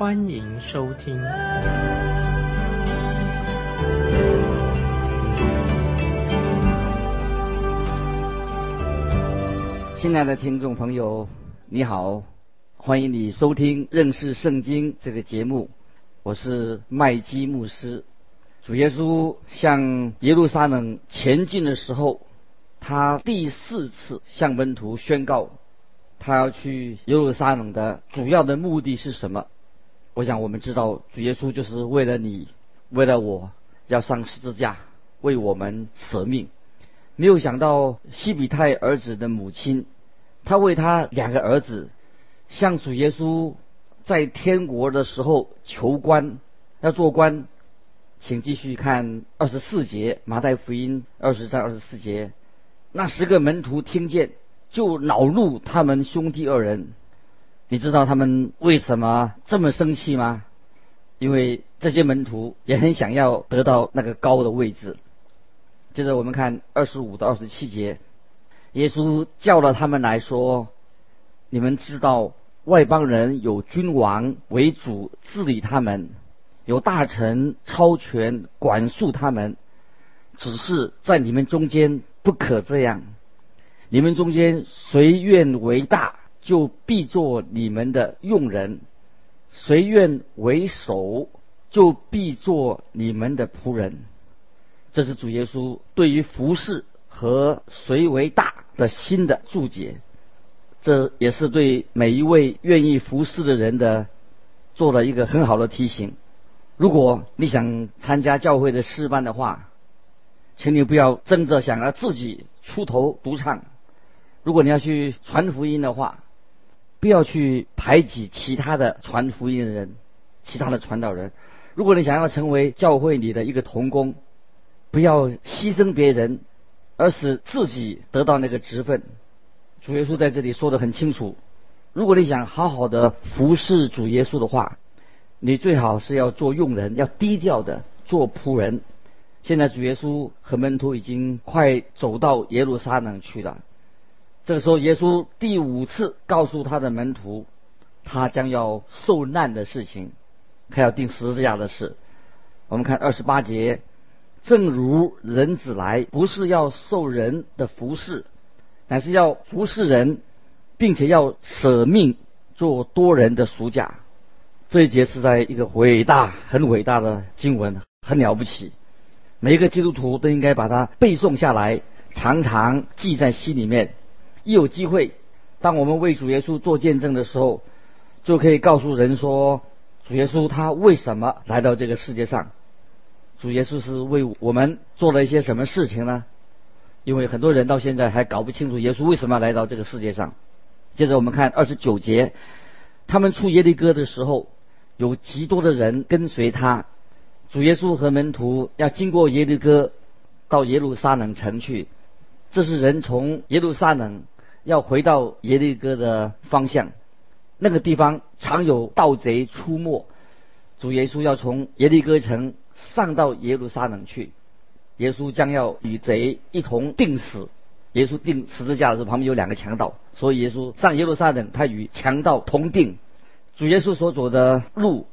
欢迎收听。亲爱的听众朋友，你好，欢迎你收听认识圣经这个节目，我是麦基牧师。主耶稣向耶路撒冷前进的时候，他第四次向门徒宣告，他要去耶路撒冷的主要的目的是什么？我想我们知道，主耶稣就是为了你，为了我，要上十字架为我们舍命。没有想到西比泰儿子的母亲，他为他两个儿子向主耶稣在天国的时候求官，要做官。请继续看二十四节，马太福音二十章二十四节。那十个门徒听见，就恼怒他们兄弟二人。你知道他们为什么这么生气吗？因为这些门徒也很想要得到那个高的位置。接着我们看二十五到二十七节，耶稣叫了他们来说：“你们知道外邦人有君王为主治理他们。”有大臣超权管束他们，只是在你们中间不可这样。你们中间谁愿为大，就必做你们的用人；谁愿为首，就必做你们的仆人。这是主耶稣对于服侍和谁为大的新的注解，这也是对每一位愿意服侍的人的做了一个很好的提醒。如果你想参加教会的诗班的话，请你不要争着想要自己出头独唱。如果你要去传福音的话，不要去排挤其他的传福音的人、其他的传道人。如果你想要成为教会里的一个童工，不要牺牲别人，而使自己得到那个职分。主耶稣在这里说的很清楚：如果你想好好的服侍主耶稣的话。你最好是要做佣人，要低调的做仆人。现在主耶稣和门徒已经快走到耶路撒冷去了。这个时候，耶稣第五次告诉他的门徒，他将要受难的事情，他要定十字架的事。我们看二十八节，正如人子来，不是要受人的服侍，乃是要服侍人，并且要舍命做多人的赎价。这一节是在一个伟大、很伟大的经文，很了不起。每一个基督徒都应该把它背诵下来，常常记在心里面。一有机会，当我们为主耶稣做见证的时候，就可以告诉人说：主耶稣他为什么来到这个世界上？主耶稣是为我们做了一些什么事情呢？因为很多人到现在还搞不清楚耶稣为什么来到这个世界上。接着我们看二十九节，他们出耶利哥的时候。有极多的人跟随他，主耶稣和门徒要经过耶利哥，到耶路撒冷城去。这是人从耶路撒冷要回到耶利哥的方向。那个地方常有盗贼出没，主耶稣要从耶利哥城上到耶路撒冷去。耶稣将要与贼一同定死。耶稣定十字架的时候，旁边有两个强盗，所以耶稣上耶路撒冷，他与强盗同定。主耶稣所走的路，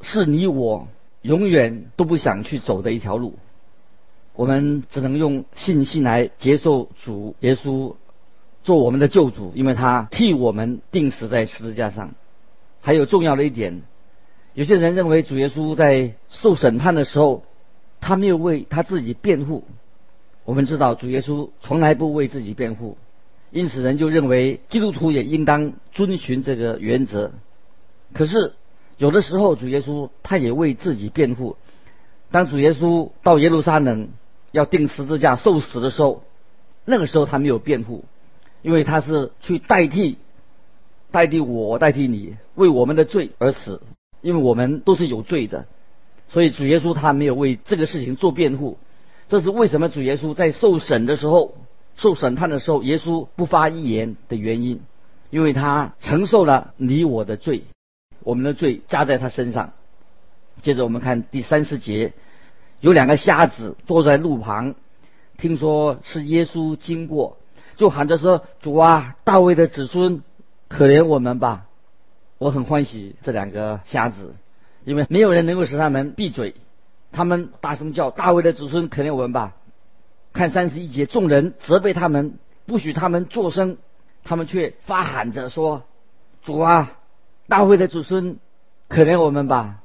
是你我永远都不想去走的一条路。我们只能用信心来接受主耶稣做我们的救主，因为他替我们钉死在十字架上。还有重要的一点，有些人认为主耶稣在受审判的时候，他没有为他自己辩护。我们知道主耶稣从来不为自己辩护，因此人就认为基督徒也应当遵循这个原则。可是，有的时候主耶稣他也为自己辩护。当主耶稣到耶路撒冷要钉十字架受死的时候，那个时候他没有辩护，因为他是去代替、代替我、代替你为我们的罪而死，因为我们都是有罪的。所以主耶稣他没有为这个事情做辩护。这是为什么主耶稣在受审的时候、受审判的时候，耶稣不发一言的原因，因为他承受了你我的罪，我们的罪加在他身上。接着我们看第三十节，有两个瞎子坐在路旁，听说是耶稣经过，就喊着说：“主啊，大卫的子孙，可怜我们吧！”我很欢喜这两个瞎子，因为没有人能够使他们闭嘴。他们大声叫：“大卫的子孙，可怜我们吧！”看三十一节，众人责备他们，不许他们作声，他们却发喊着说：“主啊，大卫的子孙，可怜我们吧！”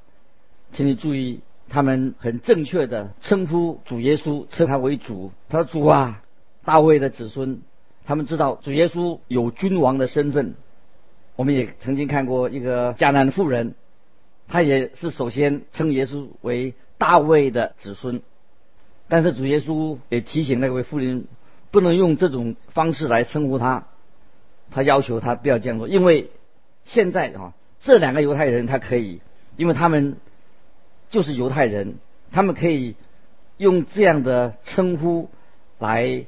请你注意，他们很正确的称呼主耶稣，称他为主。他说：“主啊，大卫的子孙。”他们知道主耶稣有君王的身份。我们也曾经看过一个迦南妇人，她也是首先称耶稣为。大卫的子孙，但是主耶稣也提醒那位妇人，不能用这种方式来称呼他。他要求他不要这样做，因为现在啊，这两个犹太人他可以，因为他们就是犹太人，他们可以用这样的称呼来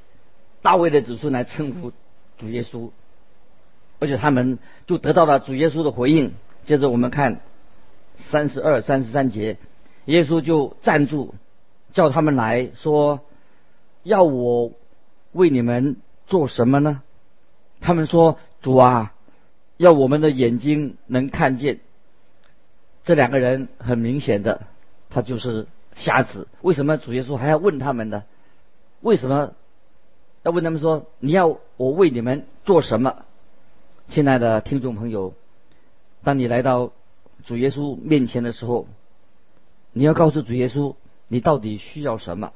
大卫的子孙来称呼主耶稣，而且他们就得到了主耶稣的回应。接着我们看三十二、三十三节。耶稣就站住，叫他们来说：“要我为你们做什么呢？”他们说：“主啊，要我们的眼睛能看见。”这两个人很明显的，他就是瞎子。为什么主耶稣还要问他们呢？为什么要问他们说：“你要我为你们做什么？”亲爱的听众朋友，当你来到主耶稣面前的时候。你要告诉主耶稣，你到底需要什么？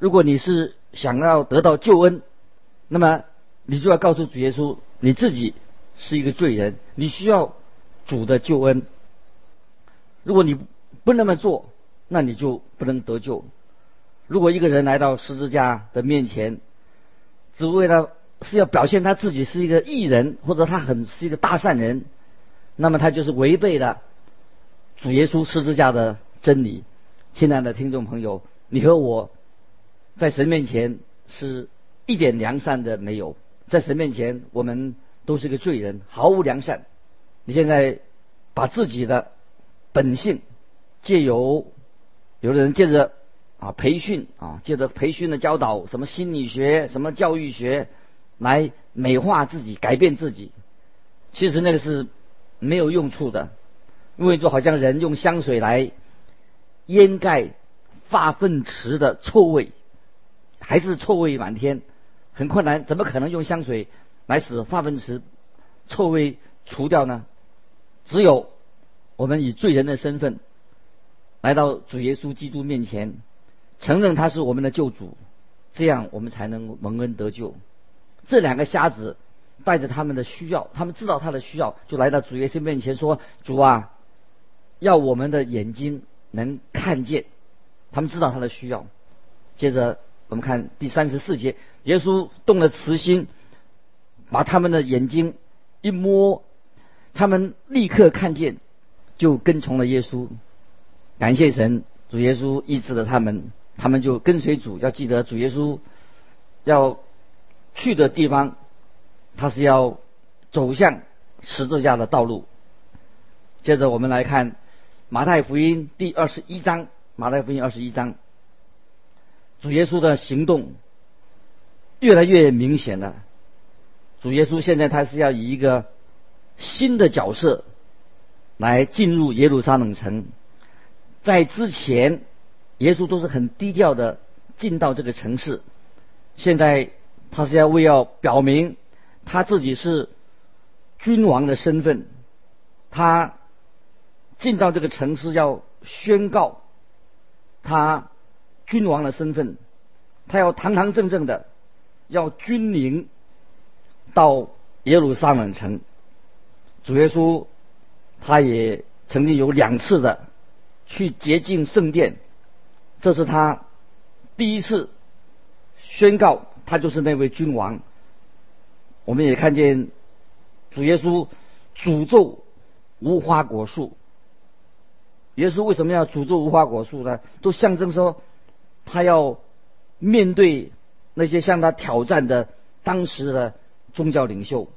如果你是想要得到救恩，那么你就要告诉主耶稣，你自己是一个罪人，你需要主的救恩。如果你不那么做，那你就不能得救。如果一个人来到十字架的面前，只为了是要表现他自己是一个艺人，或者他很是一个大善人，那么他就是违背了主耶稣十字架的。真理，亲爱的听众朋友，你和我在神面前是一点良善的没有，在神面前我们都是个罪人，毫无良善。你现在把自己的本性借由有的人借着啊培训啊借着培训的教导，什么心理学、什么教育学来美化自己、改变自己，其实那个是没有用处的，因为就好像人用香水来。掩盖发粪池的臭味，还是臭味满天，很困难。怎么可能用香水来使发粪池臭味除掉呢？只有我们以罪人的身份来到主耶稣基督面前，承认他是我们的救主，这样我们才能蒙恩得救。这两个瞎子带着他们的需要，他们知道他的需要，就来到主耶稣面前说：“主啊，要我们的眼睛。”能看见，他们知道他的需要。接着我们看第三十四节，耶稣动了慈心，把他们的眼睛一摸，他们立刻看见，就跟从了耶稣。感谢神，主耶稣医治了他们，他们就跟随主。要记得主耶稣要去的地方，他是要走向十字架的道路。接着我们来看。马太福音第二十一章，马太福音二十一章，主耶稣的行动越来越明显了。主耶稣现在他是要以一个新的角色来进入耶路撒冷城，在之前，耶稣都是很低调的进到这个城市，现在他是要为要表明他自己是君王的身份，他。进到这个城市要宣告他君王的身份，他要堂堂正正的要君临到耶路撒冷城。主耶稣他也曾经有两次的去洁净圣殿，这是他第一次宣告他就是那位君王。我们也看见主耶稣诅咒无花果树。耶稣为什么要诅咒无花果树呢？都象征说他要面对那些向他挑战的当时的宗教领袖，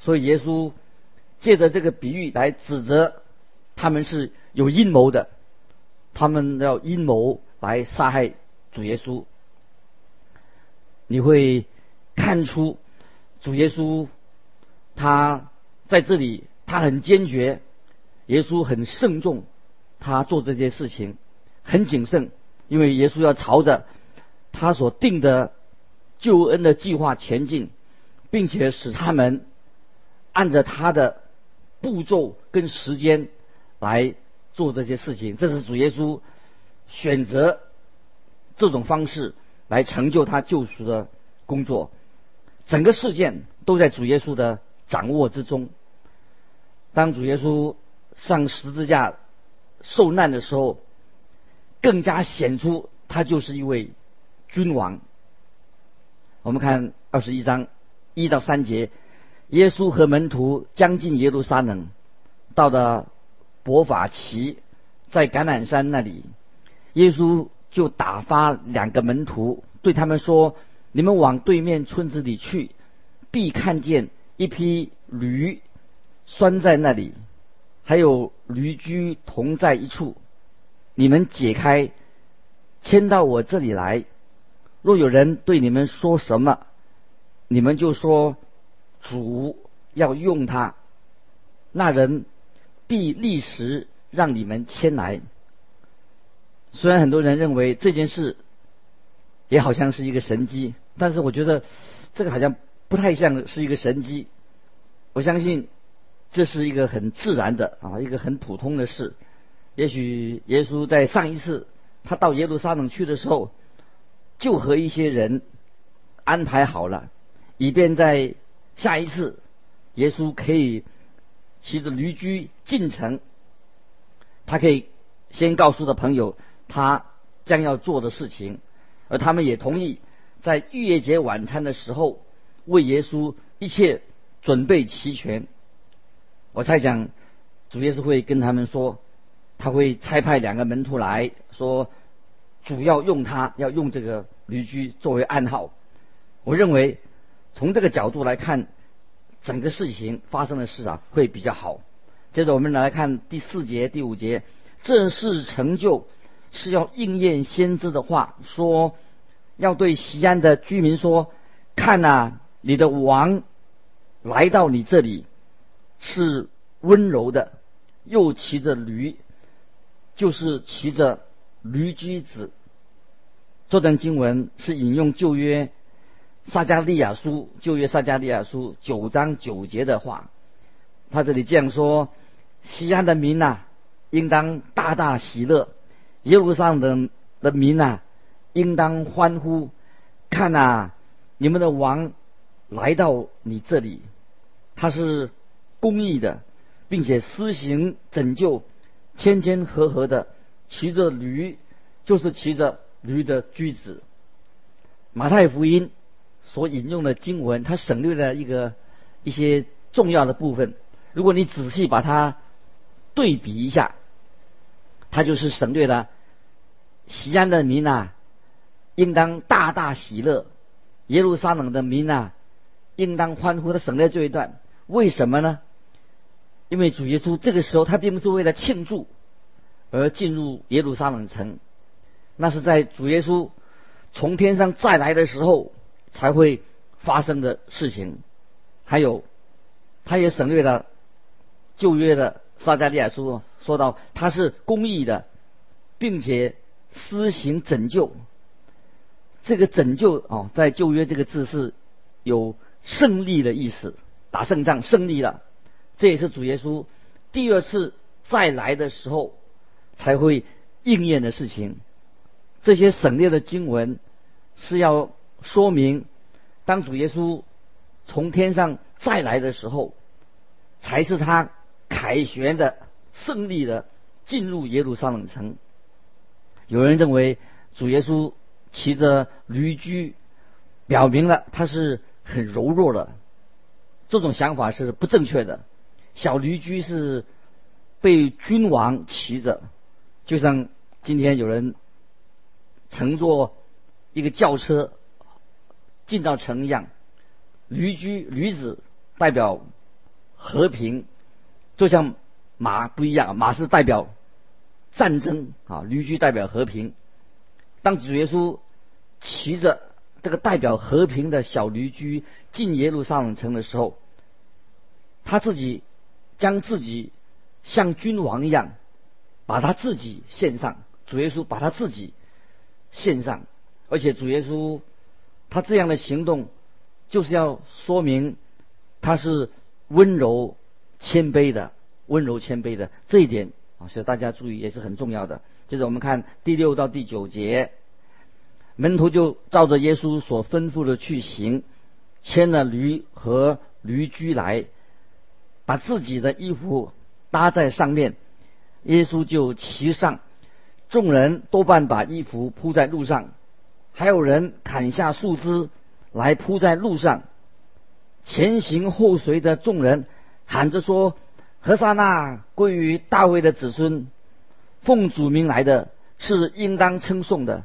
所以耶稣借着这个比喻来指责他们是有阴谋的，他们要阴谋来杀害主耶稣。你会看出主耶稣他在这里，他很坚决，耶稣很慎重。他做这件事情很谨慎，因为耶稣要朝着他所定的救恩的计划前进，并且使他们按着他的步骤跟时间来做这些事情。这是主耶稣选择这种方式来成就他救赎的工作。整个事件都在主耶稣的掌握之中。当主耶稣上十字架。受难的时候，更加显出他就是一位君王。我们看二十一章一到三节，耶稣和门徒将近耶路撒冷，到了伯法奇，在橄榄山那里，耶稣就打发两个门徒，对他们说：“你们往对面村子里去，必看见一匹驴拴在那里。”还有驴驹同在一处，你们解开，牵到我这里来。若有人对你们说什么，你们就说主要用他，那人必立时让你们迁来。虽然很多人认为这件事也好像是一个神机，但是我觉得这个好像不太像是一个神机。我相信。这是一个很自然的啊，一个很普通的事。也许耶稣在上一次他到耶路撒冷去的时候，就和一些人安排好了，以便在下一次耶稣可以骑着驴驹进城，他可以先告诉的朋友他将要做的事情，而他们也同意在逾越节晚餐的时候为耶稣一切准备齐全。我猜想，主耶稣会跟他们说，他会差派两个门徒来说，主要用他，要用这个驴驹作为暗号。我认为，从这个角度来看，整个事情发生的事啊，会比较好。接着我们来看第四节、第五节，这事成就是要应验先知的话，说要对西安的居民说：看呐，你的王来到你这里。是温柔的，又骑着驴，就是骑着驴驹子。这段经文是引用旧约撒加利亚书旧约撒加利亚书九章九节的话。他这里这样说：西安的民呐，应当大大喜乐；耶路撒冷的民呐，应当欢呼。看呐，你们的王来到你这里，他是。公义的，并且施行拯救，谦谦和和的骑着驴，就是骑着驴的驹子。马太福音所引用的经文，它省略了一个一些重要的部分。如果你仔细把它对比一下，它就是省略了西安的民啊，应当大大喜乐；耶路撒冷的民啊，应当欢呼。它省略这一段，为什么呢？因为主耶稣这个时候他并不是为了庆祝而进入耶路撒冷城，那是在主耶稣从天上再来的时候才会发生的事情。还有，他也省略了旧约的撒加利亚书，说到他是公义的，并且施行拯救。这个拯救哦，在旧约这个字是有胜利的意思，打胜仗胜利了。这也是主耶稣第二次再来的时候才会应验的事情。这些省略的经文是要说明，当主耶稣从天上再来的时候，才是他凯旋的胜利的进入耶路撒冷城。有人认为主耶稣骑着驴驹，表明了他是很柔弱的。这种想法是不正确的。小驴驹是被君王骑着，就像今天有人乘坐一个轿车进到城一样，驴驹驴子代表和平，就像马不一样，马是代表战争啊，驴驹代表和平。当主耶稣骑着这个代表和平的小驴驹进耶路撒冷城的时候，他自己将自己像君王一样，把他自己献上。主耶稣把他自己献上，而且主耶稣他这样的行动，就是要说明他是温柔谦卑的，温柔谦卑的这一点啊，所以大家注意也是很重要的。接着我们看第六到第九节，门徒就照着耶稣所吩咐的去行，牵了驴和驴驹来，把自己的衣服搭在上面，耶稣就骑上。众人多半把衣服铺在路上，还有人砍下树枝来铺在路上。前行后随的众人喊着说：“何沙那归于大卫的子孙，奉主名来的是应当称颂的，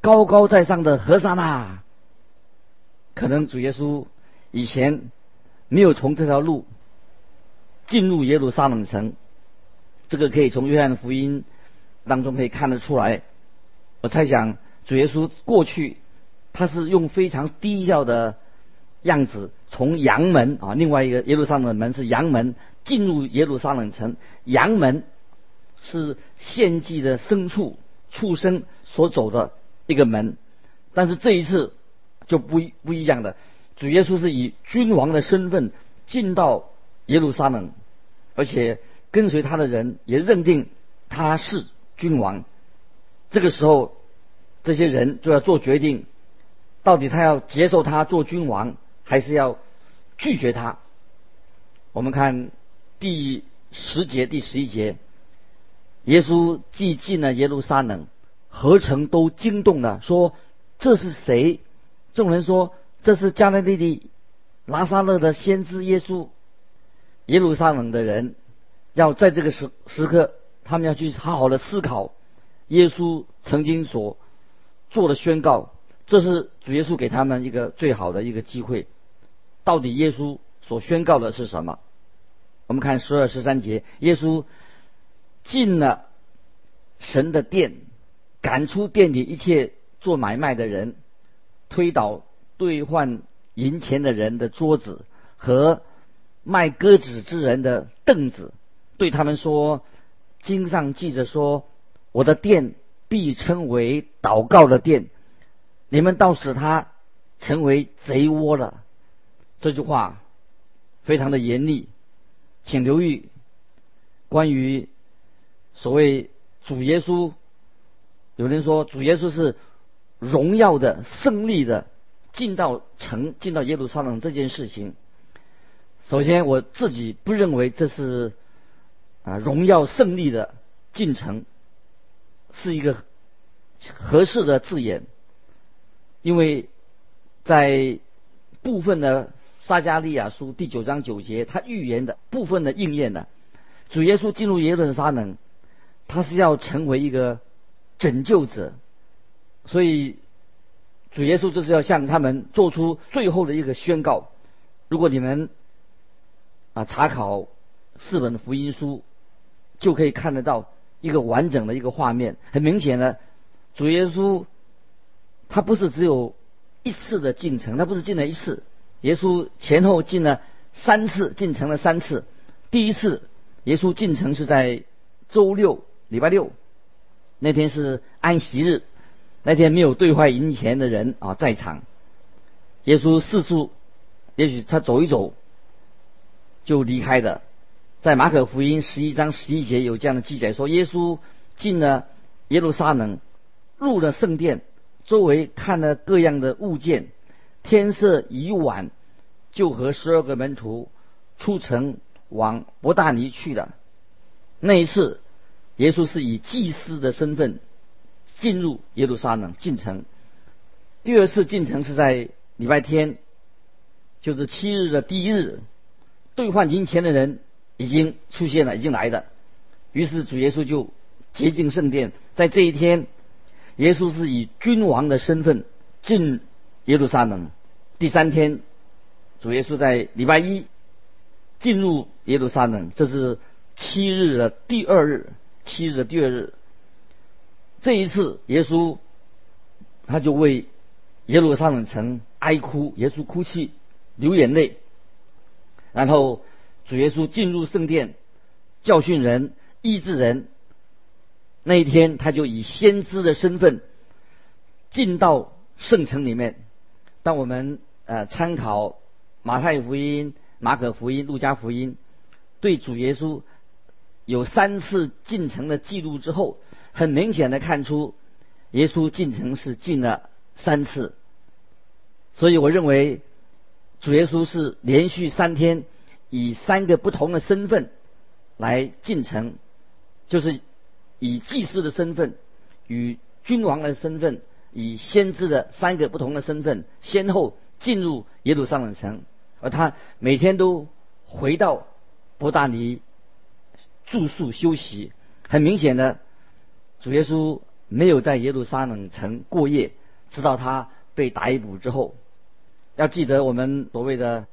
高高在上的何沙那。”可能主耶稣以前没有从这条路进入耶路撒冷城，这个可以从约翰福音。当中可以看得出来，我猜想主耶稣过去他是用非常低调的样子从阳门啊，另外一个耶路撒冷的门是阳门进入耶路撒冷城，阳门是献祭的牲畜畜生所走的一个门，但是这一次就不不一样的，主耶稣是以君王的身份进到耶路撒冷，而且跟随他的人也认定他是。君王，这个时候，这些人就要做决定，到底他要接受他做君王，还是要拒绝他？我们看第十节、第十一节，耶稣既进了耶路撒冷，何曾都惊动了，说：“这是谁？”众人说：“这是加利利的拿撒勒的先知耶稣。”耶路撒冷的人要在这个时时刻。他们要去好好的思考，耶稣曾经所做的宣告，这是主耶稣给他们一个最好的一个机会。到底耶稣所宣告的是什么？我们看十二十三节，耶稣进了神的殿，赶出店里一切做买卖的人，推倒兑换银钱的人的桌子和卖鸽子之人的凳子，对他们说。经上记着说：“我的店必称为祷告的殿，你们倒使他成为贼窝了。”这句话非常的严厉，请留意关于所谓主耶稣。有人说主耶稣是荣耀的、胜利的进到城、进到耶路撒冷这件事情。首先，我自己不认为这是。啊，荣耀胜利的进程是一个合适的字眼，因为在部分的撒加利亚书第九章九节，他预言的部分的应验的，主耶稣进入耶路撒冷，他是要成为一个拯救者，所以主耶稣就是要向他们做出最后的一个宣告。如果你们啊查考四本福音书。就可以看得到一个完整的一个画面。很明显的，主耶稣他不是只有一次的进城，他不是进了一次。耶稣前后进了三次，进城了三次。第一次，耶稣进城是在周六，礼拜六，那天是安息日，那天没有兑换银钱的人啊在场。耶稣四处，也许他走一走就离开的。在马可福音十一章十一节有这样的记载，说耶稣进了耶路撒冷，入了圣殿，周围看了各样的物件。天色已晚，就和十二个门徒出城往伯大尼去了。那一次，耶稣是以祭司的身份进入耶路撒冷进城。第二次进城是在礼拜天，就是七日的第一日，兑换银钱的人。已经出现了，已经来的。于是主耶稣就洁净圣殿。在这一天，耶稣是以君王的身份进耶路撒冷。第三天，主耶稣在礼拜一进入耶路撒冷，这是七日的第二日。七日的第二日，这一次耶稣他就为耶路撒冷城哀哭，耶稣哭泣流眼泪。然后主耶稣进入圣殿，教训人、医治人。那一天，他就以先知的身份进到圣城里面。当我们呃参考马太福音、马可福音、路加福音，对主耶稣。有三次进城的记录之后，很明显的看出，耶稣进城是进了三次。所以我认为，主耶稣是连续三天以三个不同的身份来进城，就是以祭司的身份、与君王的身份、以先知的三个不同的身份，先后进入耶路撒冷城，而他每天都回到伯大尼。住宿休息，很明显的，主耶稣没有在耶路撒冷城过夜，直到他被逮捕之后。要记得我们所谓的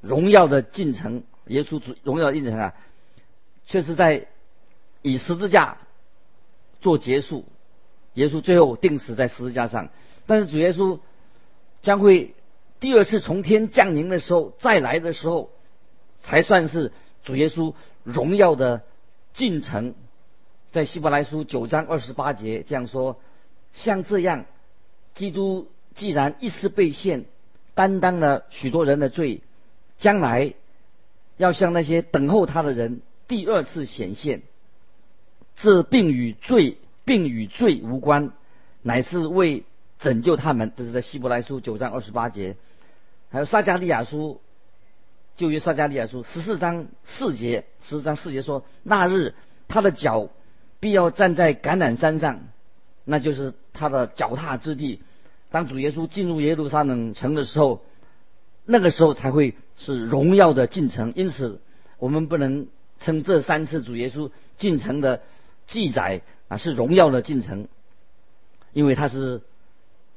荣耀的进程，耶稣主荣耀的进程啊，却是在以十字架做结束。耶稣最后定死在十字架上，但是主耶稣将会第二次从天降临的时候，再来的时候，才算是主耶稣荣耀的。进程，在希伯来书九章二十八节这样说：像这样，基督既然一次被献，担当了许多人的罪，将来要向那些等候他的人第二次显现。这并与罪并与罪无关，乃是为拯救他们。这是在希伯来书九章二十八节，还有撒加利亚书。就约撒加利亚书十四章四节，十四章四节说：“那日他的脚必要站在橄榄山上，那就是他的脚踏之地。当主耶稣进入耶路撒冷城的时候，那个时候才会是荣耀的进城。因此，我们不能称这三次主耶稣进城的记载啊是荣耀的进城，因为他是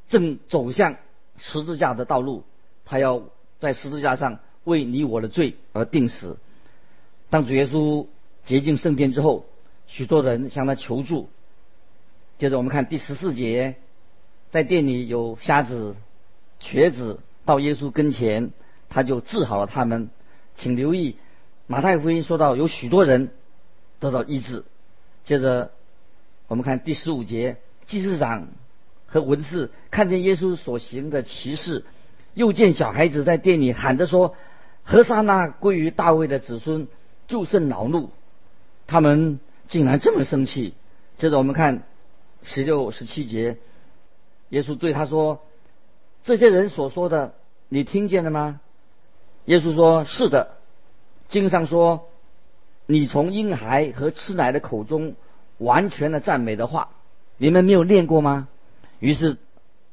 正走向十字架的道路，他要在十字架上。”为你我的罪而定死。当主耶稣洁净圣殿之后，许多人向他求助。接着我们看第十四节，在店里有瞎子、瘸子到耶稣跟前，他就治好了他们。请留意马太福音说到有许多人得到医治。接着我们看第十五节，祭司长和文士看见耶稣所行的奇事，又见小孩子在店里喊着说。何沙那归于大卫的子孙，就甚恼怒，他们竟然这么生气。接着我们看十六、十七节，耶稣对他说：“这些人所说的，你听见了吗？”耶稣说：“是的。”经上说：“你从婴孩和吃奶的口中完全的赞美的话，你们没有念过吗？”于是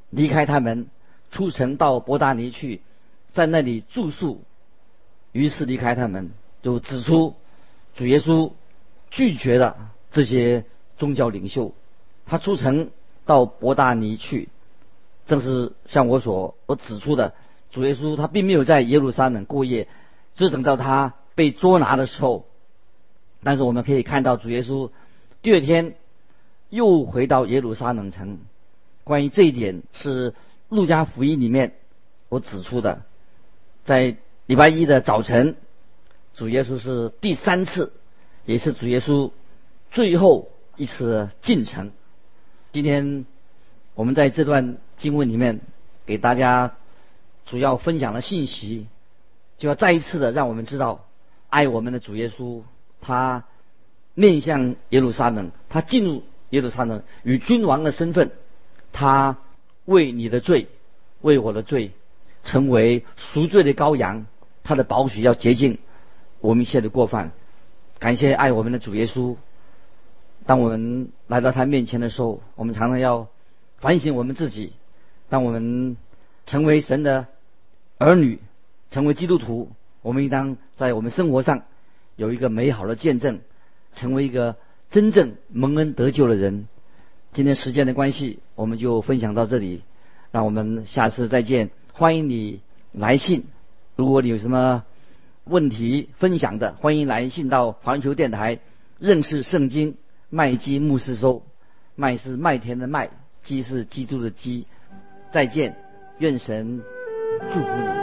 离开他们，出城到伯达尼去，在那里住宿。于是离开他们，就指出主耶稣拒绝了这些宗教领袖。他出城到伯大尼去，正是像我所我指出的，主耶稣他并没有在耶路撒冷过夜，只等到他被捉拿的时候。但是我们可以看到，主耶稣第二天又回到耶路撒冷城。关于这一点，是路加福音里面我指出的，在。礼拜一的早晨，主耶稣是第三次，也是主耶稣最后一次进城。今天我们在这段经文里面给大家主要分享的信息，就要再一次的让我们知道，爱我们的主耶稣，他面向耶路撒冷，他进入耶路撒冷，与君王的身份，他为你的罪，为我的罪，成为赎罪的羔羊。他的宝血要洁净我们一切的过犯。感谢爱我们的主耶稣。当我们来到他面前的时候，我们常常要反省我们自己。当我们成为神的儿女，成为基督徒，我们应当在我们生活上有一个美好的见证，成为一个真正蒙恩得救的人。今天时间的关系，我们就分享到这里，让我们下次再见。欢迎你来信，如果你有什么问题分享的，欢迎来信到环球电台认识圣经麦基牧师收。麦是麦田的麦，基是基督的基。再见，愿神祝福你。